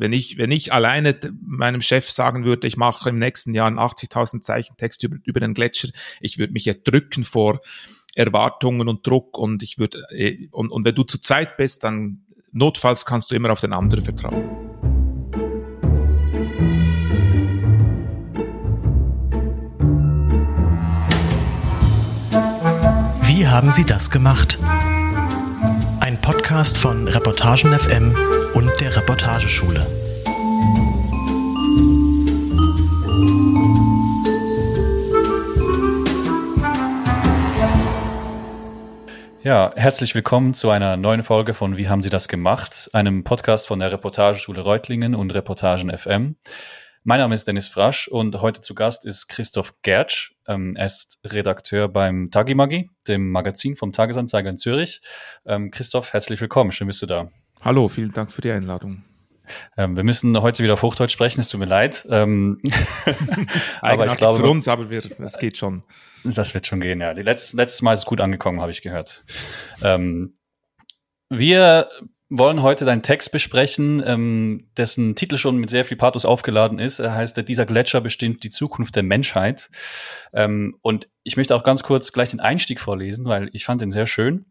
Wenn ich, wenn ich alleine meinem Chef sagen würde, ich mache im nächsten Jahr einen 80.000 Zeichen Text über, über den Gletscher, ich würde mich erdrücken vor Erwartungen und Druck und ich würde, äh, und, und wenn du zu zweit bist, dann notfalls kannst du immer auf den anderen vertrauen. Wie haben Sie das gemacht? Ein Podcast von Reportagen FM und der Reportageschule. Ja, herzlich willkommen zu einer neuen Folge von Wie haben Sie das gemacht? Einem Podcast von der Reportageschule Reutlingen und Reportagen FM. Mein Name ist Dennis Frasch und heute zu Gast ist Christoph Gertsch. Ähm, er ist Redakteur beim Tagimagi, dem Magazin vom Tagesanzeiger in Zürich. Ähm, Christoph, herzlich willkommen. Schön bist du da. Hallo, vielen Dank für die Einladung. Ähm, wir müssen heute wieder auf Hochdeutsch sprechen, es tut mir leid. Ähm, aber ich glaube, für uns, aber wir, es geht schon. Das wird schon gehen, ja. Die letzte, letztes Mal ist es gut angekommen, habe ich gehört. Ähm, wir wollen heute deinen Text besprechen, ähm, dessen Titel schon mit sehr viel Pathos aufgeladen ist. Er heißt, dieser Gletscher bestimmt die Zukunft der Menschheit. Ähm, und ich möchte auch ganz kurz gleich den Einstieg vorlesen, weil ich fand den sehr schön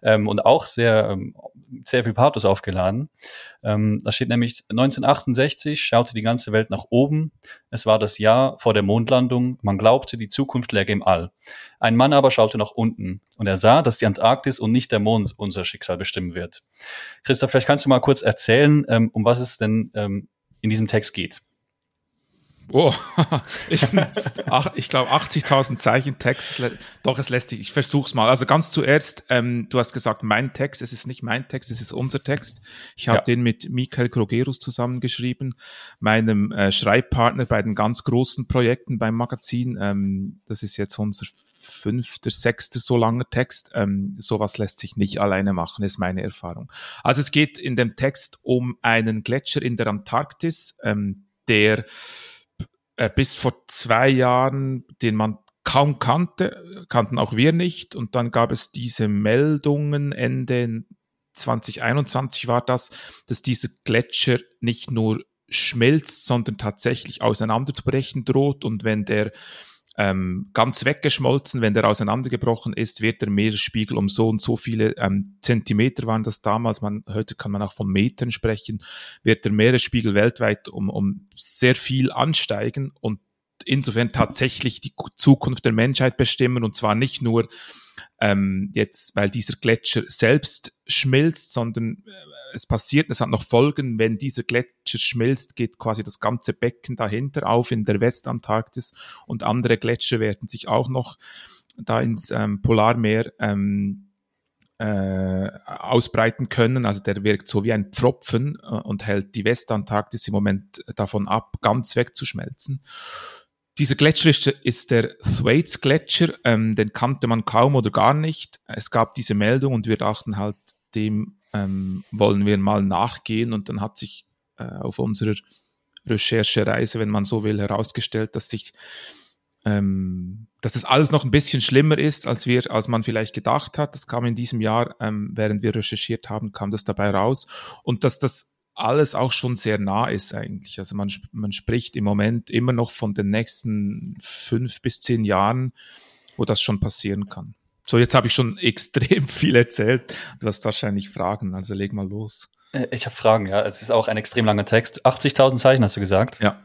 ähm, und auch sehr, ähm, sehr viel Pathos aufgeladen. Ähm, da steht nämlich, 1968 schaute die ganze Welt nach oben. Es war das Jahr vor der Mondlandung. Man glaubte, die Zukunft läge im All. Ein Mann aber schaute nach unten und er sah, dass die Antarktis und nicht der Mond unser Schicksal bestimmen wird. Christoph, vielleicht kannst du mal kurz erzählen, ähm, um was es denn ähm, in diesem Text geht. Oh, ist ein, ach, ich glaube 80.000 Zeichen Text. Doch, es lässt sich. Ich versuch's mal. Also ganz zuerst, ähm, du hast gesagt, mein Text. Es ist nicht mein Text, es ist unser Text. Ich habe ja. den mit Michael Krogerus zusammengeschrieben, meinem äh, Schreibpartner bei den ganz großen Projekten beim Magazin. Ähm, das ist jetzt unser fünfter, sechster so langer Text. Ähm, sowas lässt sich nicht alleine machen, ist meine Erfahrung. Also es geht in dem Text um einen Gletscher in der Antarktis, ähm, der äh, bis vor zwei Jahren, den man kaum kannte, kannten auch wir nicht. Und dann gab es diese Meldungen Ende 2021 war das, dass dieser Gletscher nicht nur schmilzt, sondern tatsächlich auseinanderzubrechen droht. Und wenn der ähm, ganz weggeschmolzen, wenn der auseinandergebrochen ist, wird der Meeresspiegel um so und so viele ähm, Zentimeter waren das damals, man, heute kann man auch von Metern sprechen, wird der Meeresspiegel weltweit um, um sehr viel ansteigen und insofern tatsächlich die Zukunft der Menschheit bestimmen und zwar nicht nur ähm, jetzt, weil dieser Gletscher selbst schmilzt, sondern äh, es passiert, es hat noch Folgen, wenn dieser Gletscher schmilzt, geht quasi das ganze Becken dahinter auf in der Westantarktis und andere Gletscher werden sich auch noch da ins ähm, Polarmeer ähm, äh, ausbreiten können. Also der wirkt so wie ein Pfropfen äh, und hält die Westantarktis im Moment davon ab, ganz wegzuschmelzen. Dieser Gletscher ist, ist der Thwaites Gletscher, ähm, den kannte man kaum oder gar nicht. Es gab diese Meldung und wir dachten halt, dem ähm, wollen wir mal nachgehen und dann hat sich äh, auf unserer Recherchereise, wenn man so will, herausgestellt, dass sich ähm, dass es alles noch ein bisschen schlimmer ist, als wir, als man vielleicht gedacht hat. Das kam in diesem Jahr, ähm, während wir recherchiert haben, kam das dabei raus. Und dass das alles auch schon sehr nah ist eigentlich. Also man, man spricht im Moment immer noch von den nächsten fünf bis zehn Jahren, wo das schon passieren kann. So, jetzt habe ich schon extrem viel erzählt. Du hast wahrscheinlich Fragen, also leg mal los. Äh, ich habe Fragen, ja. Es ist auch ein extrem langer Text. 80.000 Zeichen hast du gesagt. Ja.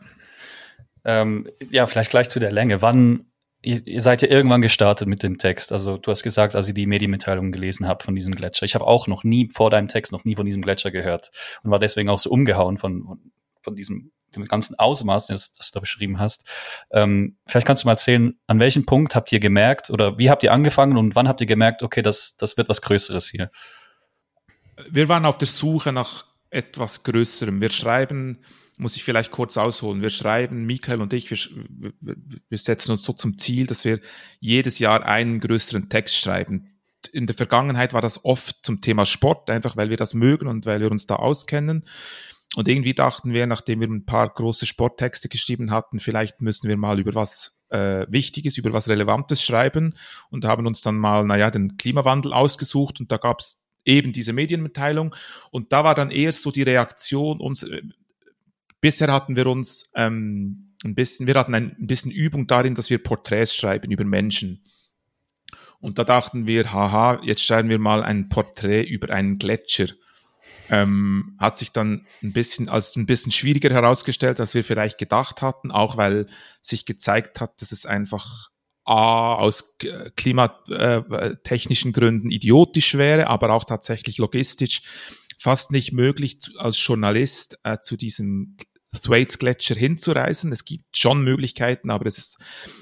Ähm, ja, vielleicht gleich zu der Länge. Wann, ihr, ihr, seid ja irgendwann gestartet mit dem Text. Also du hast gesagt, als ihr die Medienmitteilungen gelesen habt von diesem Gletscher. Ich habe auch noch nie vor deinem Text noch nie von diesem Gletscher gehört und war deswegen auch so umgehauen von, von diesem dem ganzen Ausmaß, das, das du da beschrieben hast. Ähm, vielleicht kannst du mal erzählen, an welchem Punkt habt ihr gemerkt oder wie habt ihr angefangen und wann habt ihr gemerkt, okay, das, das wird was Größeres hier? Wir waren auf der Suche nach etwas Größerem. Wir schreiben muss ich vielleicht kurz ausholen. Wir schreiben, Michael und ich, wir, wir, setzen uns so zum Ziel, dass wir jedes Jahr einen größeren Text schreiben. In der Vergangenheit war das oft zum Thema Sport, einfach weil wir das mögen und weil wir uns da auskennen. Und irgendwie dachten wir, nachdem wir ein paar große Sporttexte geschrieben hatten, vielleicht müssen wir mal über was äh, Wichtiges, über was Relevantes schreiben und haben uns dann mal, naja, den Klimawandel ausgesucht und da gab es eben diese Medienmitteilung und da war dann eher so die Reaktion, uns, bisher hatten wir uns ähm, ein bisschen, wir hatten ein, ein bisschen Übung darin, dass wir Porträts schreiben über Menschen. Und da dachten wir, haha, jetzt schreiben wir mal ein Porträt über einen Gletscher. Ähm, hat sich dann ein bisschen als ein bisschen schwieriger herausgestellt, als wir vielleicht gedacht hatten, auch weil sich gezeigt hat, dass es einfach A, aus klimatechnischen Gründen idiotisch wäre, aber auch tatsächlich logistisch fast nicht möglich, als Journalist äh, zu diesem Thwaites Gletscher hinzureisen. Es gibt schon Möglichkeiten, aber es ist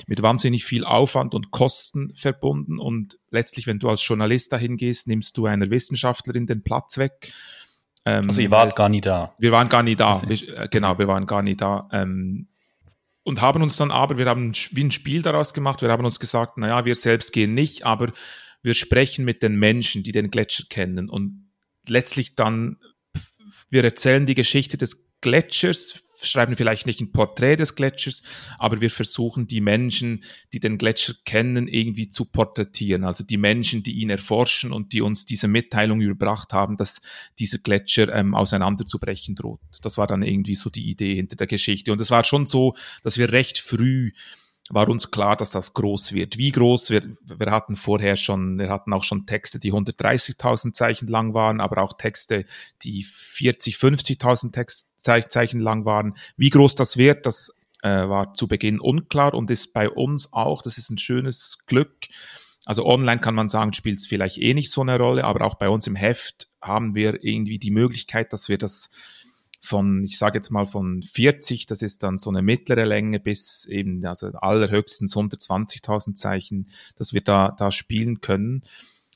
mit wahnsinnig viel Aufwand und Kosten verbunden. Und letztlich, wenn du als Journalist dahin gehst, nimmst du einer Wissenschaftlerin den Platz weg. Ähm, also ihr wart gar nie da. Wir waren gar nie da. Wir, äh, genau, wir waren gar nie da. Ähm, und haben uns dann aber, wir haben wie ein Spiel daraus gemacht, wir haben uns gesagt, naja, wir selbst gehen nicht, aber wir sprechen mit den Menschen, die den Gletscher kennen. Und letztlich dann, wir erzählen die Geschichte des Gletschers, schreiben vielleicht nicht ein Porträt des Gletschers, aber wir versuchen die Menschen, die den Gletscher kennen, irgendwie zu porträtieren. Also die Menschen, die ihn erforschen und die uns diese Mitteilung überbracht haben, dass dieser Gletscher ähm, auseinanderzubrechen droht. Das war dann irgendwie so die Idee hinter der Geschichte. Und es war schon so, dass wir recht früh war uns klar, dass das groß wird. Wie groß? Wir, wir hatten vorher schon, wir hatten auch schon Texte, die 130.000 Zeichen lang waren, aber auch Texte, die 40, 50.000 Zeichen lang waren. Wie groß das wird, das äh, war zu Beginn unklar und ist bei uns auch, das ist ein schönes Glück. Also online kann man sagen, spielt es vielleicht eh nicht so eine Rolle, aber auch bei uns im Heft haben wir irgendwie die Möglichkeit, dass wir das von, ich sage jetzt mal von 40, das ist dann so eine mittlere Länge, bis eben also allerhöchstens 120.000 Zeichen, dass wir da, da spielen können.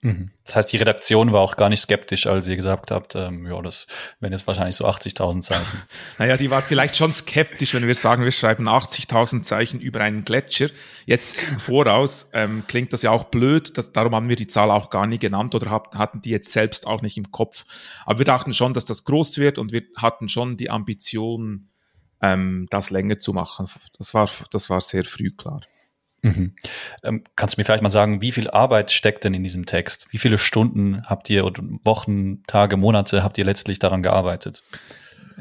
Mhm. Das heißt, die Redaktion war auch gar nicht skeptisch, als ihr gesagt habt, ähm, ja, das wären jetzt wahrscheinlich so 80.000 Zeichen. naja, die war vielleicht schon skeptisch, wenn wir sagen, wir schreiben 80.000 Zeichen über einen Gletscher. Jetzt im Voraus ähm, klingt das ja auch blöd, das, darum haben wir die Zahl auch gar nie genannt oder hab, hatten die jetzt selbst auch nicht im Kopf. Aber wir dachten schon, dass das groß wird und wir hatten schon die Ambition, ähm, das länger zu machen. Das war, das war sehr früh klar. Mhm. Ähm, kannst du mir vielleicht mal sagen, wie viel Arbeit steckt denn in diesem Text? Wie viele Stunden habt ihr oder Wochen, Tage, Monate habt ihr letztlich daran gearbeitet?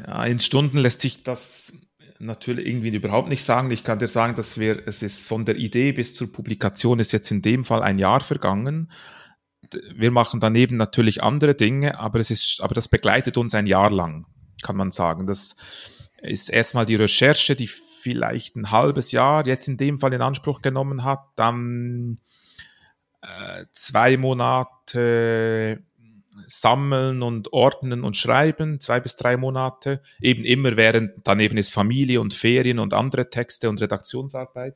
Ja, in Stunden lässt sich das natürlich irgendwie überhaupt nicht sagen. Ich kann dir sagen, dass wir, es ist von der Idee bis zur Publikation ist jetzt in dem Fall ein Jahr vergangen. Wir machen daneben natürlich andere Dinge, aber es ist, aber das begleitet uns ein Jahr lang, kann man sagen. Das ist erstmal die Recherche, die vielleicht ein halbes Jahr jetzt in dem Fall in Anspruch genommen hat, dann äh, zwei Monate sammeln und ordnen und schreiben, zwei bis drei Monate, eben immer während, daneben ist Familie und Ferien und andere Texte und Redaktionsarbeit.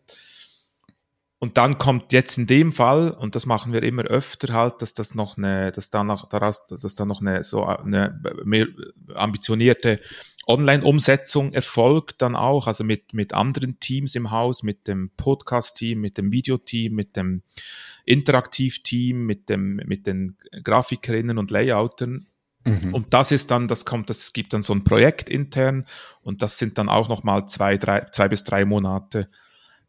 Und dann kommt jetzt in dem Fall, und das machen wir immer öfter halt, dass das noch eine, dass da noch, daraus, dass da noch eine so eine mehr ambitionierte Online-Umsetzung erfolgt dann auch, also mit, mit anderen Teams im Haus, mit dem Podcast-Team, mit dem Videoteam, mit dem Interaktiv-Team, mit dem, mit den Grafikerinnen und Layoutern. Mhm. Und das ist dann, das kommt, das gibt dann so ein Projekt intern und das sind dann auch nochmal zwei, drei, zwei bis drei Monate.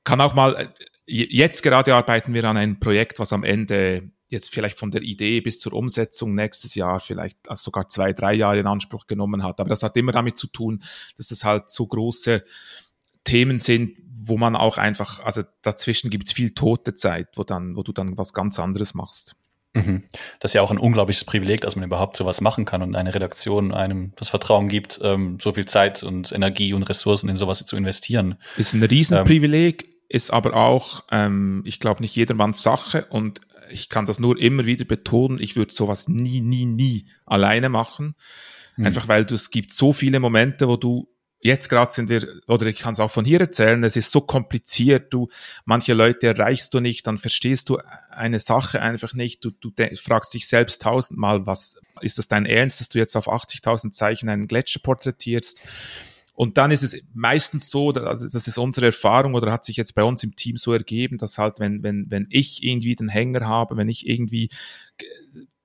Kann auch mal, jetzt gerade arbeiten wir an einem Projekt, was am Ende jetzt vielleicht von der Idee bis zur Umsetzung nächstes Jahr vielleicht sogar zwei, drei Jahre in Anspruch genommen hat. Aber das hat immer damit zu tun, dass das halt so große Themen sind, wo man auch einfach, also dazwischen gibt es viel tote Zeit, wo dann, wo du dann was ganz anderes machst. Mhm. Das ist ja auch ein unglaubliches Privileg, dass man überhaupt sowas machen kann und eine Redaktion einem das Vertrauen gibt, ähm, so viel Zeit und Energie und Ressourcen in sowas zu investieren. Ist ein Riesenprivileg, ähm, ist aber auch, ähm, ich glaube, nicht jedermanns Sache und ich kann das nur immer wieder betonen, ich würde sowas nie, nie, nie alleine machen. Mhm. Einfach weil du, es gibt so viele Momente, wo du jetzt gerade sind wir, oder ich kann es auch von hier erzählen, es ist so kompliziert, du, manche Leute erreichst du nicht, dann verstehst du eine Sache einfach nicht, du, du fragst dich selbst tausendmal, was, ist das dein Ernst, dass du jetzt auf 80.000 Zeichen einen Gletscher porträtierst? Und dann ist es meistens so, also das ist unsere Erfahrung oder hat sich jetzt bei uns im Team so ergeben, dass halt, wenn, wenn, wenn ich irgendwie den Hänger habe, wenn ich irgendwie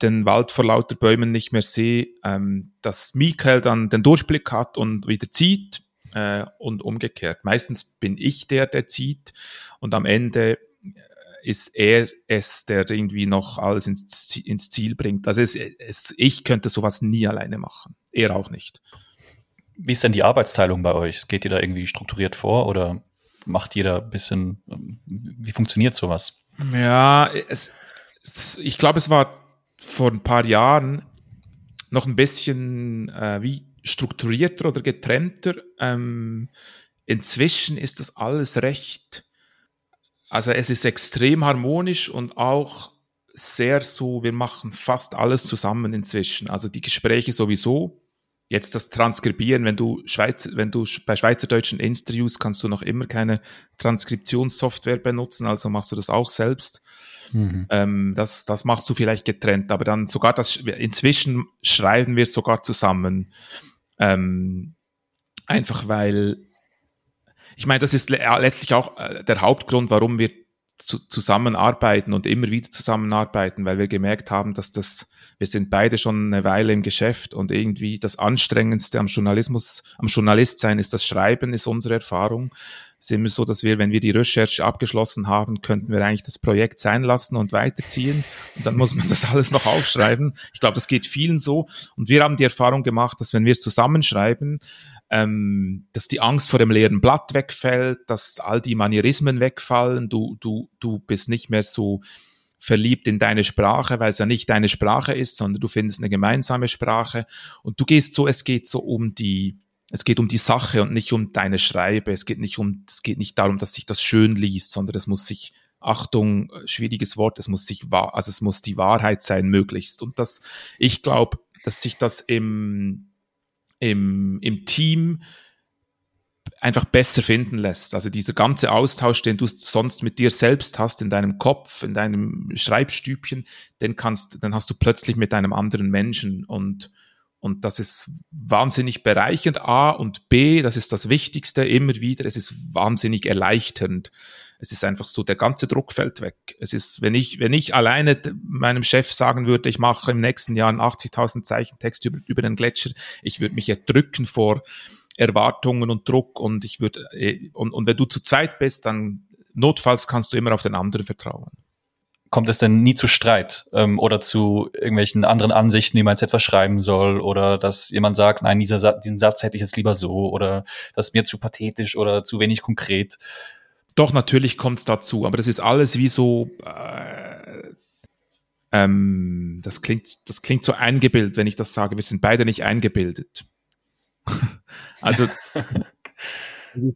den Wald vor lauter Bäumen nicht mehr sehe, ähm, dass Michael dann den Durchblick hat und wieder zieht äh, und umgekehrt. Meistens bin ich der, der zieht und am Ende ist er es, der irgendwie noch alles ins, ins Ziel bringt. Also es, es, ich könnte sowas nie alleine machen. Er auch nicht. Wie ist denn die Arbeitsteilung bei euch? Geht ihr da irgendwie strukturiert vor oder macht jeder ein bisschen, wie funktioniert sowas? Ja, es, es, ich glaube, es war vor ein paar Jahren noch ein bisschen äh, wie strukturierter oder getrennter. Ähm, inzwischen ist das alles recht, also es ist extrem harmonisch und auch sehr so, wir machen fast alles zusammen inzwischen. Also die Gespräche sowieso. Jetzt das Transkribieren, wenn du Schweiz, wenn du bei schweizerdeutschen Interviews kannst du noch immer keine Transkriptionssoftware benutzen, also machst du das auch selbst. Mhm. Ähm, das, das machst du vielleicht getrennt, aber dann sogar das, inzwischen schreiben wir es sogar zusammen. Ähm, einfach weil, ich meine, das ist letztlich auch äh, der Hauptgrund, warum wir zu, zusammenarbeiten und immer wieder zusammenarbeiten, weil wir gemerkt haben, dass das, wir sind beide schon eine Weile im Geschäft und irgendwie das Anstrengendste am Journalismus, am Journalist sein ist das Schreiben, ist unsere Erfahrung. Ist immer so, dass wir, wenn wir die Recherche abgeschlossen haben, könnten wir eigentlich das Projekt sein lassen und weiterziehen. Und dann muss man das alles noch aufschreiben. Ich glaube, das geht vielen so. Und wir haben die Erfahrung gemacht, dass wenn wir es zusammenschreiben, ähm, dass die Angst vor dem leeren Blatt wegfällt, dass all die Manierismen wegfallen, du, du, du bist nicht mehr so verliebt in deine Sprache, weil es ja nicht deine Sprache ist, sondern du findest eine gemeinsame Sprache und du gehst so, es geht so um die, es geht um die Sache und nicht um deine Schreibe, es geht nicht um, es geht nicht darum, dass sich das schön liest, sondern es muss sich Achtung, schwieriges Wort, es muss sich wahr, also es muss die Wahrheit sein, möglichst. Und das, ich glaube, dass sich das im, im, im Team einfach besser finden lässt. Also dieser ganze Austausch, den du sonst mit dir selbst hast, in deinem Kopf, in deinem Schreibstübchen, den kannst, dann hast du plötzlich mit einem anderen Menschen und und das ist wahnsinnig bereichernd, A und B, das ist das Wichtigste immer wieder, es ist wahnsinnig erleichternd. Es ist einfach so, der ganze Druck fällt weg. Es ist, wenn ich, wenn ich alleine meinem Chef sagen würde, ich mache im nächsten Jahr einen 80.000 Zeichen Text über, über den Gletscher, ich würde mich erdrücken vor Erwartungen und Druck und ich würde, äh, und, und wenn du zu zweit bist, dann notfalls kannst du immer auf den anderen vertrauen kommt es denn nie zu Streit ähm, oder zu irgendwelchen anderen Ansichten, wie man jetzt etwas schreiben soll oder dass jemand sagt, nein, dieser Sa diesen Satz hätte ich jetzt lieber so oder das ist mir zu pathetisch oder zu wenig konkret. Doch, natürlich kommt es dazu, aber das ist alles wie so, äh, ähm, das, klingt, das klingt so eingebildet, wenn ich das sage. Wir sind beide nicht eingebildet. also,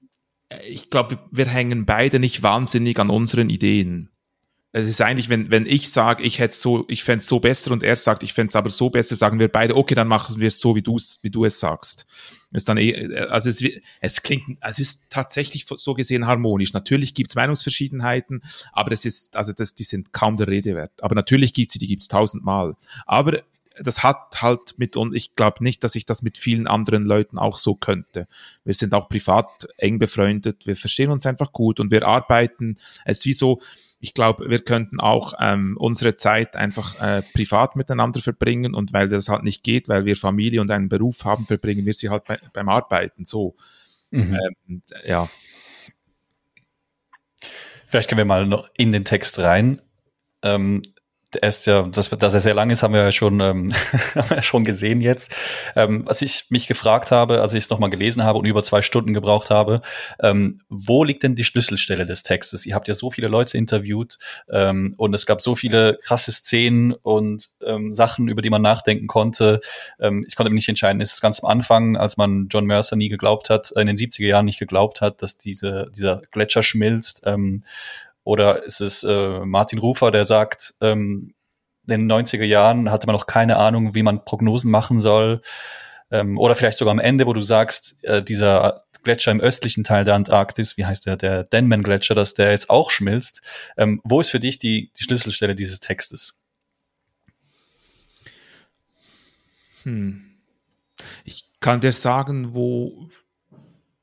ich glaube, wir hängen beide nicht wahnsinnig an unseren Ideen. Es ist eigentlich, wenn, wenn ich sage, ich hätte so, ich fände es so besser und er sagt, ich fände es aber so besser, sagen wir beide, okay, dann machen wir es so, wie du es, wie du es sagst. Ist dann eh, also es, es klingt, es ist tatsächlich so gesehen harmonisch. Natürlich gibt es Meinungsverschiedenheiten, aber es ist, also das, die sind kaum der Rede wert. Aber natürlich gibt sie, die gibt es tausendmal. Aber das hat halt mit, und ich glaube nicht, dass ich das mit vielen anderen Leuten auch so könnte. Wir sind auch privat eng befreundet, wir verstehen uns einfach gut und wir arbeiten. Es ist wie so, ich glaube, wir könnten auch ähm, unsere Zeit einfach äh, privat miteinander verbringen und weil das halt nicht geht, weil wir Familie und einen Beruf haben, verbringen wir sie halt bei, beim Arbeiten so. Mhm. Ähm, ja. Vielleicht können wir mal noch in den Text rein. Ähm, er ist ja, dass, dass er sehr lang ist, haben wir ja schon, ähm, schon gesehen jetzt. Ähm, was ich mich gefragt habe, als ich es nochmal gelesen habe und über zwei Stunden gebraucht habe, ähm, wo liegt denn die Schlüsselstelle des Textes? Ihr habt ja so viele Leute interviewt ähm, und es gab so viele krasse Szenen und ähm, Sachen, über die man nachdenken konnte. Ähm, ich konnte mich nicht entscheiden, ist es ganz am Anfang, als man John Mercer nie geglaubt hat, in den 70er Jahren nicht geglaubt hat, dass diese, dieser Gletscher schmilzt, ähm, oder ist es äh, Martin Rufer, der sagt, ähm, in den 90er Jahren hatte man noch keine Ahnung, wie man Prognosen machen soll. Ähm, oder vielleicht sogar am Ende, wo du sagst, äh, dieser Gletscher im östlichen Teil der Antarktis, wie heißt der, der Denman-Gletscher, dass der jetzt auch schmilzt. Ähm, wo ist für dich die, die Schlüsselstelle dieses Textes? Hm. Ich kann dir sagen, wo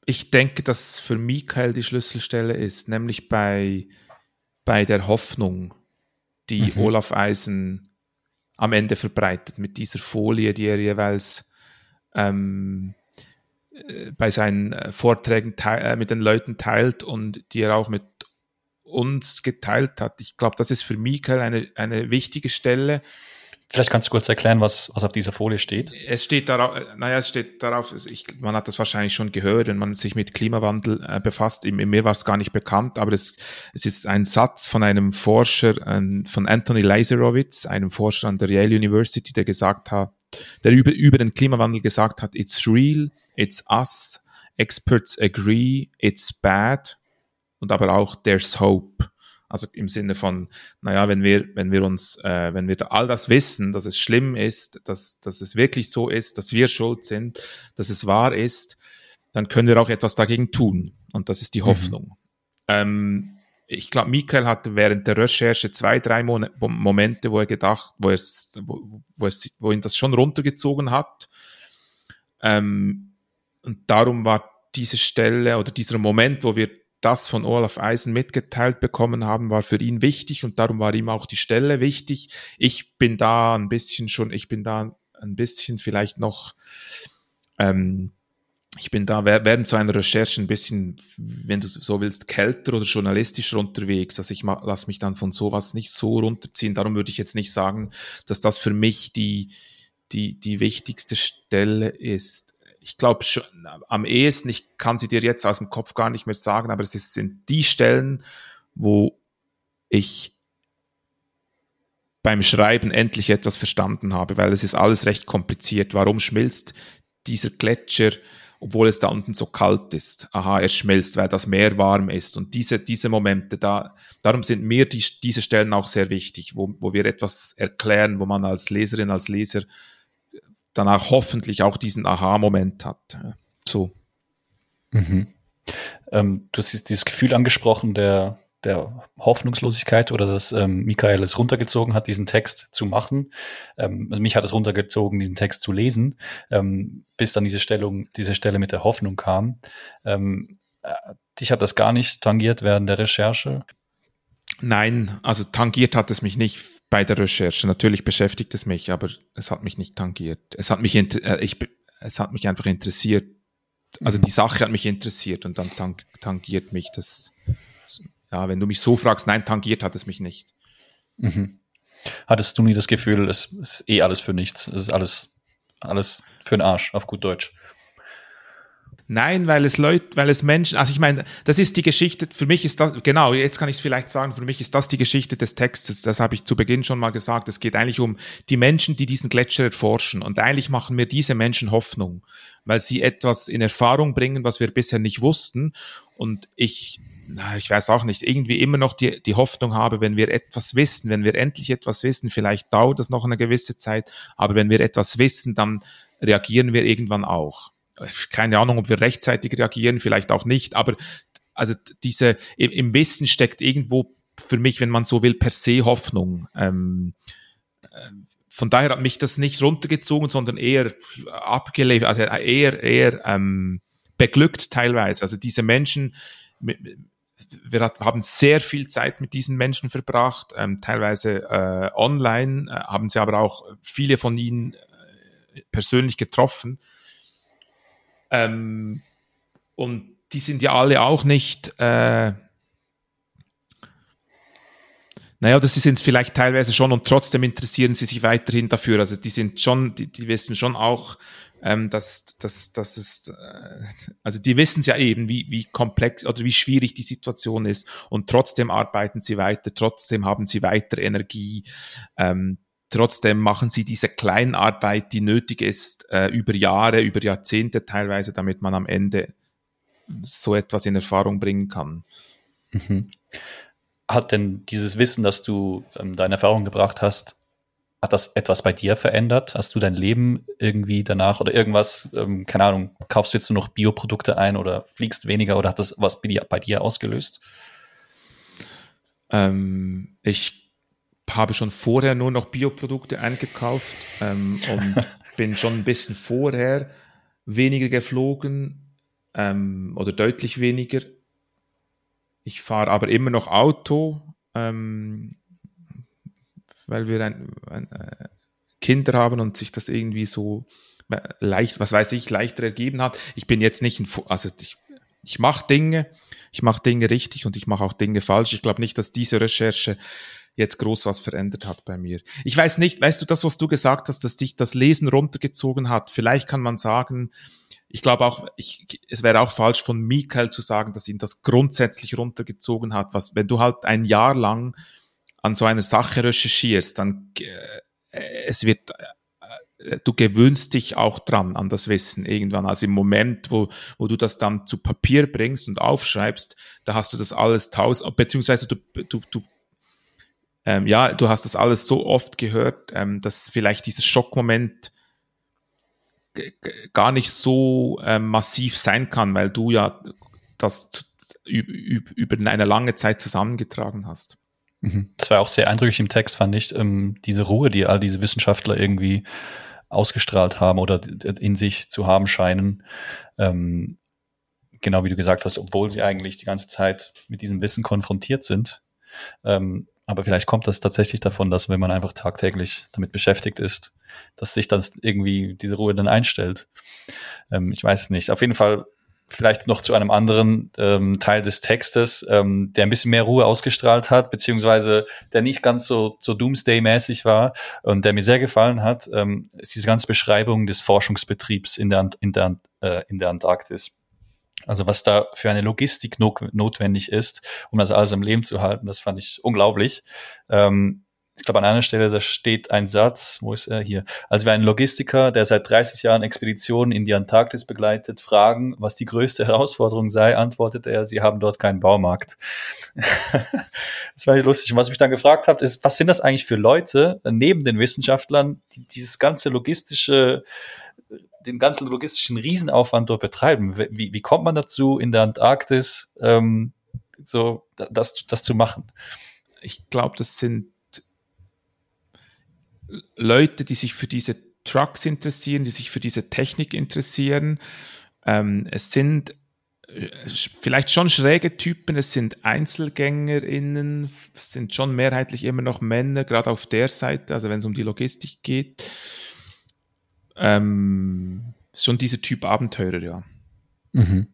ich denke, dass für Michael die Schlüsselstelle ist, nämlich bei bei der Hoffnung, die mhm. Olaf Eisen am Ende verbreitet mit dieser Folie, die er jeweils ähm, äh, bei seinen äh, Vorträgen äh, mit den Leuten teilt und die er auch mit uns geteilt hat. Ich glaube, das ist für Michael eine, eine wichtige Stelle. Vielleicht kannst du kurz erklären, was, was auf dieser Folie steht. Es steht darauf, naja, es steht darauf, ich, man hat das wahrscheinlich schon gehört, wenn man sich mit Klimawandel äh, befasst. In, mir war es gar nicht bekannt, aber es, es ist ein Satz von einem Forscher, äh, von Anthony Leiserowitz, einem Forscher an der Yale University, der gesagt hat, der über, über den Klimawandel gesagt hat, it's real, it's us, experts agree, it's bad, und aber auch there's hope. Also im Sinne von, naja, wenn wir, wenn wir uns, äh, wenn wir all das wissen, dass es schlimm ist, dass, dass es wirklich so ist, dass wir schuld sind, dass es wahr ist, dann können wir auch etwas dagegen tun. Und das ist die mhm. Hoffnung. Mhm. Ähm, ich glaube, Michael hatte während der Recherche zwei, drei Mon Momente, wo er gedacht, wo, es, wo, wo, wo ihn das schon runtergezogen hat. Ähm, und darum war diese Stelle oder dieser Moment, wo wir das von Olaf Eisen mitgeteilt bekommen haben, war für ihn wichtig und darum war ihm auch die Stelle wichtig. Ich bin da ein bisschen schon, ich bin da ein bisschen vielleicht noch, ähm, ich bin da während so einer Recherche ein bisschen, wenn du so willst, kälter oder journalistischer unterwegs. Also ich lasse mich dann von sowas nicht so runterziehen. Darum würde ich jetzt nicht sagen, dass das für mich die, die, die wichtigste Stelle ist ich glaube am ehesten, ich kann sie dir jetzt aus dem Kopf gar nicht mehr sagen, aber es sind die Stellen, wo ich beim Schreiben endlich etwas verstanden habe, weil es ist alles recht kompliziert. Warum schmilzt dieser Gletscher, obwohl es da unten so kalt ist? Aha, er schmilzt, weil das Meer warm ist. Und diese, diese Momente, da, darum sind mir die, diese Stellen auch sehr wichtig, wo, wo wir etwas erklären, wo man als Leserin, als Leser danach hoffentlich auch diesen Aha-Moment hat. So. Mhm. Ähm, du hast dieses Gefühl angesprochen der, der Hoffnungslosigkeit oder dass ähm, Michael es runtergezogen hat, diesen Text zu machen. Ähm, also mich hat es runtergezogen, diesen Text zu lesen, ähm, bis dann diese Stellung, diese Stelle mit der Hoffnung kam. Ähm, äh, dich hat das gar nicht tangiert während der Recherche? Nein, also tangiert hat es mich nicht bei der Recherche. Natürlich beschäftigt es mich, aber es hat mich nicht tangiert. Es hat mich, äh, ich, es hat mich einfach interessiert. Also mhm. die Sache hat mich interessiert und dann tang tangiert mich das. Ja, wenn du mich so fragst, nein, tangiert hat es mich nicht. Mhm. Hattest du nie das Gefühl, es ist eh alles für nichts, es ist alles, alles für den Arsch, auf gut Deutsch? Nein, weil es Leute, weil es Menschen, also ich meine, das ist die Geschichte, für mich ist das, genau, jetzt kann ich es vielleicht sagen, für mich ist das die Geschichte des Textes, das habe ich zu Beginn schon mal gesagt, es geht eigentlich um die Menschen, die diesen Gletscher erforschen. Und eigentlich machen mir diese Menschen Hoffnung, weil sie etwas in Erfahrung bringen, was wir bisher nicht wussten. Und ich, na, ich weiß auch nicht, irgendwie immer noch die, die Hoffnung habe, wenn wir etwas wissen, wenn wir endlich etwas wissen, vielleicht dauert das noch eine gewisse Zeit, aber wenn wir etwas wissen, dann reagieren wir irgendwann auch keine Ahnung, ob wir rechtzeitig reagieren, vielleicht auch nicht, aber also diese im, Wissen steckt irgendwo für mich, wenn man so will, per se Hoffnung. Ähm, äh, von daher hat mich das nicht runtergezogen, sondern eher abgelebt, also eher, eher ähm, beglückt teilweise. Also diese Menschen, wir haben sehr viel Zeit mit diesen Menschen verbracht, ähm, teilweise äh, online, äh, haben sie aber auch viele von ihnen äh, persönlich getroffen. Ähm, und die sind ja alle auch nicht, äh, naja, das sind vielleicht teilweise schon und trotzdem interessieren sie sich weiterhin dafür. Also die sind schon, die, die wissen schon auch, ähm, dass, dass, dass es, äh, also die wissen es ja eben, wie, wie komplex oder wie schwierig die Situation ist und trotzdem arbeiten sie weiter, trotzdem haben sie weiter Energie. Ähm, Trotzdem machen sie diese Kleinarbeit, die nötig ist, äh, über Jahre, über Jahrzehnte teilweise, damit man am Ende so etwas in Erfahrung bringen kann. Mhm. Hat denn dieses Wissen, das du ähm, deine Erfahrung gebracht hast, hat das etwas bei dir verändert? Hast du dein Leben irgendwie danach oder irgendwas, ähm, keine Ahnung, kaufst du jetzt nur noch Bioprodukte ein oder fliegst weniger oder hat das was bei dir, bei dir ausgelöst? Ähm, ich habe schon vorher nur noch Bioprodukte eingekauft ähm, und bin schon ein bisschen vorher weniger geflogen ähm, oder deutlich weniger. Ich fahre aber immer noch Auto, ähm, weil wir ein, ein, äh, Kinder haben und sich das irgendwie so äh, leicht, was weiß ich, leichter ergeben hat. Ich bin jetzt nicht ein, also ich, ich mache Dinge, ich mache Dinge richtig und ich mache auch Dinge falsch. Ich glaube nicht, dass diese Recherche jetzt groß was verändert hat bei mir. Ich weiß nicht, weißt du, das, was du gesagt hast, dass dich das Lesen runtergezogen hat, vielleicht kann man sagen, ich glaube auch, ich, es wäre auch falsch von Michael zu sagen, dass ihn das grundsätzlich runtergezogen hat. Was, wenn du halt ein Jahr lang an so einer Sache recherchierst, dann äh, es wird äh, du gewöhnst dich auch dran an das Wissen irgendwann. Also im Moment, wo, wo du das dann zu Papier bringst und aufschreibst, da hast du das alles tausend, beziehungsweise du, du, du ähm, ja, du hast das alles so oft gehört, ähm, dass vielleicht dieses Schockmoment gar nicht so ähm, massiv sein kann, weil du ja das über eine lange Zeit zusammengetragen hast. Mhm. Das war auch sehr eindrücklich im Text, fand ich, ähm, diese Ruhe, die all diese Wissenschaftler irgendwie ausgestrahlt haben oder in sich zu haben scheinen. Ähm, genau wie du gesagt hast, obwohl sie eigentlich die ganze Zeit mit diesem Wissen konfrontiert sind. Ähm, aber vielleicht kommt das tatsächlich davon, dass wenn man einfach tagtäglich damit beschäftigt ist, dass sich dann irgendwie diese Ruhe dann einstellt. Ähm, ich weiß nicht. Auf jeden Fall vielleicht noch zu einem anderen ähm, Teil des Textes, ähm, der ein bisschen mehr Ruhe ausgestrahlt hat, beziehungsweise der nicht ganz so, so Doomsday-mäßig war und der mir sehr gefallen hat, ähm, ist diese ganze Beschreibung des Forschungsbetriebs in der, in der, äh, in der Antarktis. Also was da für eine Logistik notwendig ist, um das alles am Leben zu halten, das fand ich unglaublich. Ähm, ich glaube, an einer Stelle, da steht ein Satz, wo ist er hier? Also wir einen Logistiker, der seit 30 Jahren Expeditionen in die Antarktis begleitet, fragen, was die größte Herausforderung sei, antwortet er, sie haben dort keinen Baumarkt. das war nicht lustig. Und was ich mich dann gefragt habe, ist, was sind das eigentlich für Leute neben den Wissenschaftlern, die dieses ganze logistische den ganzen logistischen Riesenaufwand dort betreiben. Wie, wie kommt man dazu, in der Antarktis ähm, so das, das zu machen? Ich glaube, das sind Leute, die sich für diese Trucks interessieren, die sich für diese Technik interessieren. Ähm, es sind äh, vielleicht schon schräge Typen, es sind EinzelgängerInnen, es sind schon mehrheitlich immer noch Männer, gerade auf der Seite, also wenn es um die Logistik geht. Ähm, schon dieser Typ Abenteurer, ja. Mhm.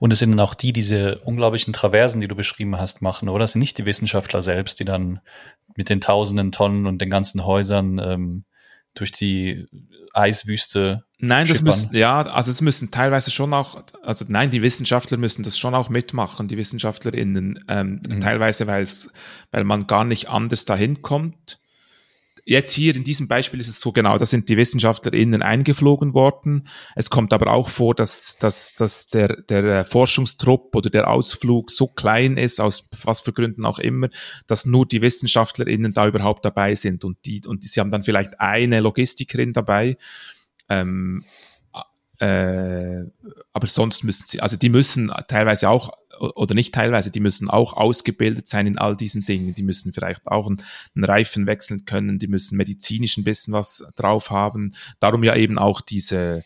Und es sind dann auch die, diese unglaublichen Traversen, die du beschrieben hast, machen, oder? Es sind nicht die Wissenschaftler selbst, die dann mit den tausenden Tonnen und den ganzen Häusern ähm, durch die Eiswüste. Nein, das müssen, ja, also es müssen teilweise schon auch, also nein, die Wissenschaftler müssen das schon auch mitmachen, die WissenschaftlerInnen, ähm, mhm. teilweise, weil es, weil man gar nicht anders dahin kommt jetzt hier in diesem Beispiel ist es so genau, da sind die WissenschaftlerInnen eingeflogen worden. Es kommt aber auch vor, dass, dass, dass der, der Forschungstrupp oder der Ausflug so klein ist, aus was für Gründen auch immer, dass nur die WissenschaftlerInnen da überhaupt dabei sind und die, und sie haben dann vielleicht eine Logistikerin dabei. Ähm, äh, aber sonst müssen sie, also die müssen teilweise auch oder nicht teilweise, die müssen auch ausgebildet sein in all diesen Dingen. Die müssen vielleicht auch einen, einen Reifen wechseln können, die müssen medizinisch ein bisschen was drauf haben. Darum ja eben auch diese,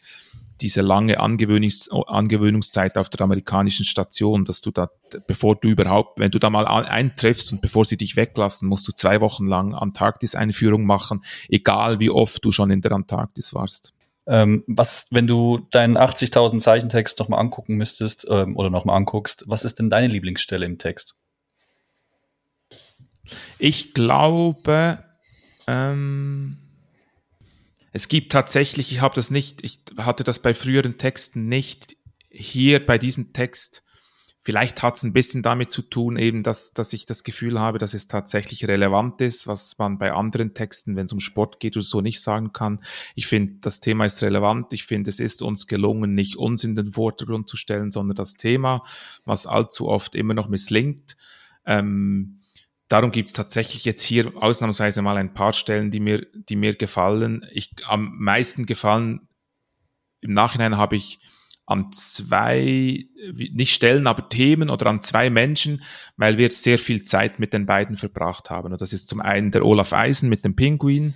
diese lange Angewöhnungs Angewöhnungszeit auf der amerikanischen Station, dass du da, bevor du überhaupt, wenn du da mal eintriffst und bevor sie dich weglassen, musst du zwei Wochen lang Antarktis-Einführung machen, egal wie oft du schon in der Antarktis warst. Ähm, was, wenn du deinen 80.000 Zeichentext nochmal angucken müsstest ähm, oder nochmal anguckst, was ist denn deine Lieblingsstelle im Text? Ich glaube, ähm, es gibt tatsächlich, ich habe das nicht, ich hatte das bei früheren Texten nicht, hier bei diesem Text Vielleicht hat es ein bisschen damit zu tun, eben, dass, dass ich das Gefühl habe, dass es tatsächlich relevant ist, was man bei anderen Texten, wenn es um Sport geht oder so, nicht sagen kann. Ich finde, das Thema ist relevant. Ich finde, es ist uns gelungen, nicht uns in den Vordergrund zu stellen, sondern das Thema, was allzu oft immer noch misslingt. Ähm, darum gibt es tatsächlich jetzt hier ausnahmsweise mal ein paar Stellen, die mir, die mir gefallen. Ich, am meisten gefallen, im Nachhinein habe ich an zwei, nicht Stellen, aber Themen oder an zwei Menschen, weil wir sehr viel Zeit mit den beiden verbracht haben. Und das ist zum einen der Olaf Eisen mit dem Pinguin,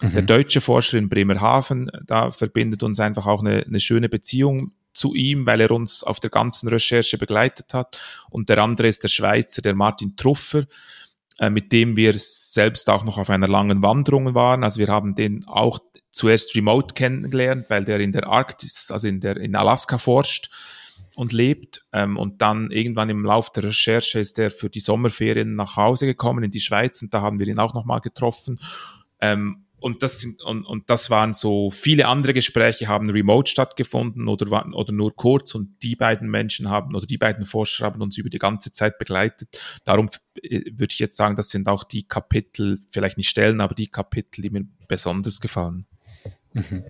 mhm. der deutsche Forscher in Bremerhaven. Da verbindet uns einfach auch eine, eine schöne Beziehung zu ihm, weil er uns auf der ganzen Recherche begleitet hat. Und der andere ist der Schweizer, der Martin Truffer, äh, mit dem wir selbst auch noch auf einer langen Wanderung waren. Also wir haben den auch zuerst remote kennengelernt, weil der in der Arktis, also in der in Alaska forscht. und lebt. Ähm, und dann irgendwann im Lauf der Recherche ist er für die Sommerferien nach Hause gekommen in die Schweiz und da haben wir ihn auch nochmal getroffen. Ähm, und das sind, und, und das waren so, viele andere Gespräche haben remote stattgefunden oder, oder nur kurz und die beiden Menschen haben oder die beiden Forscher haben uns über die ganze Zeit begleitet. Darum äh, würde ich jetzt sagen, das sind auch die Kapitel, vielleicht nicht Stellen, aber die Kapitel, die mir besonders gefallen. Mhm.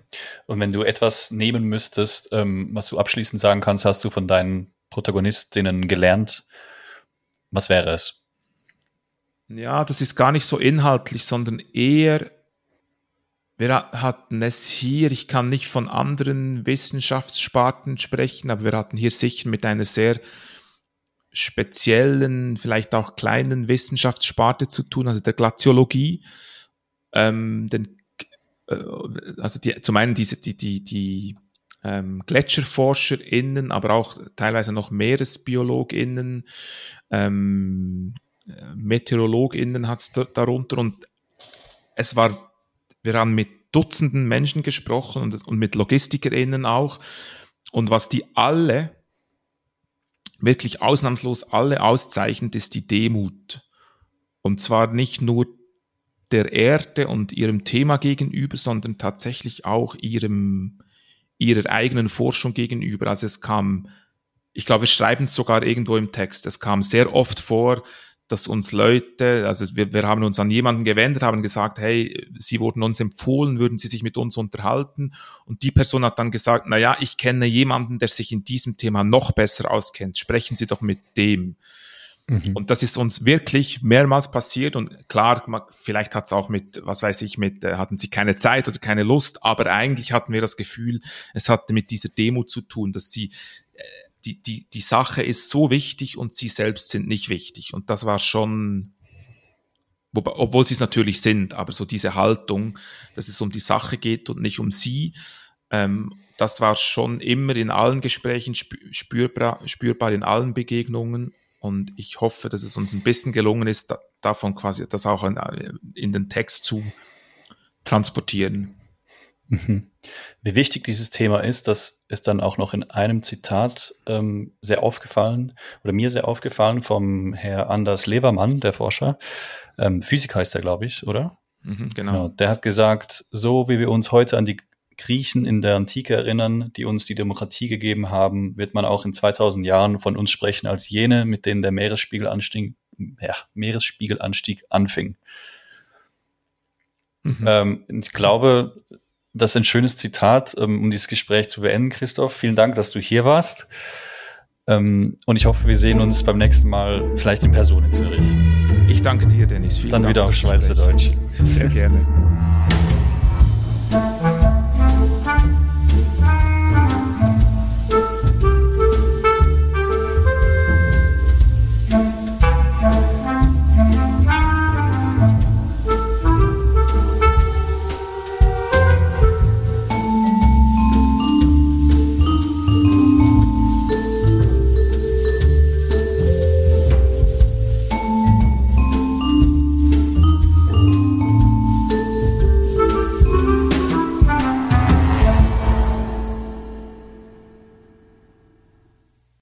Und wenn du etwas nehmen müsstest, ähm, was du abschließend sagen kannst, hast du von deinen Protagonistinnen gelernt, was wäre es? Ja, das ist gar nicht so inhaltlich, sondern eher wir hatten es hier, ich kann nicht von anderen Wissenschaftssparten sprechen, aber wir hatten hier sicher mit einer sehr speziellen, vielleicht auch kleinen Wissenschaftssparte zu tun, also der Glaziologie. Ähm, den, also die, zum einen diese, die, die, die ähm, GletscherforscherInnen, aber auch teilweise noch MeeresbiologInnen, ähm, äh, MeteorologInnen hat es darunter und es war wir haben mit Dutzenden Menschen gesprochen und, und mit LogistikerInnen auch. Und was die alle, wirklich ausnahmslos alle auszeichnet, ist die Demut. Und zwar nicht nur der Erde und ihrem Thema gegenüber, sondern tatsächlich auch ihrem, ihrer eigenen Forschung gegenüber. Also es kam, ich glaube, wir schreiben es sogar irgendwo im Text, es kam sehr oft vor, dass uns Leute, also wir, wir haben uns an jemanden gewendet, haben gesagt, hey, sie wurden uns empfohlen, würden sie sich mit uns unterhalten? Und die Person hat dann gesagt, na ja, ich kenne jemanden, der sich in diesem Thema noch besser auskennt. Sprechen Sie doch mit dem. Mhm. Und das ist uns wirklich mehrmals passiert und klar, vielleicht hat es auch mit, was weiß ich, mit, äh, hatten sie keine Zeit oder keine Lust, aber eigentlich hatten wir das Gefühl, es hatte mit dieser Demo zu tun, dass sie die, die, die Sache ist so wichtig und sie selbst sind nicht wichtig. Und das war schon, wobei, obwohl sie es natürlich sind, aber so diese Haltung, dass es um die Sache geht und nicht um sie, ähm, das war schon immer in allen Gesprächen spürbar, spürbar in allen Begegnungen. Und ich hoffe, dass es uns ein bisschen gelungen ist, da, davon quasi das auch in, in den Text zu transportieren. Mhm. Wie wichtig dieses Thema ist, das ist dann auch noch in einem Zitat ähm, sehr aufgefallen oder mir sehr aufgefallen vom Herr Anders Levermann, der Forscher. Ähm, Physiker heißt er, glaube ich, oder? Mhm, genau. genau. Der hat gesagt, so wie wir uns heute an die Griechen in der Antike erinnern, die uns die Demokratie gegeben haben, wird man auch in 2000 Jahren von uns sprechen als jene, mit denen der Meeresspiegelanstieg, ja, Meeresspiegelanstieg anfing. Mhm. Ähm, ich glaube, das ist ein schönes Zitat, ähm, um dieses Gespräch zu beenden, Christoph. Vielen Dank, dass du hier warst. Ähm, und ich hoffe, wir sehen uns beim nächsten Mal vielleicht in Person in Zürich. Ich danke dir, Dennis. Vielen Dann Dank wieder auf Schweizerdeutsch. Sehr gerne.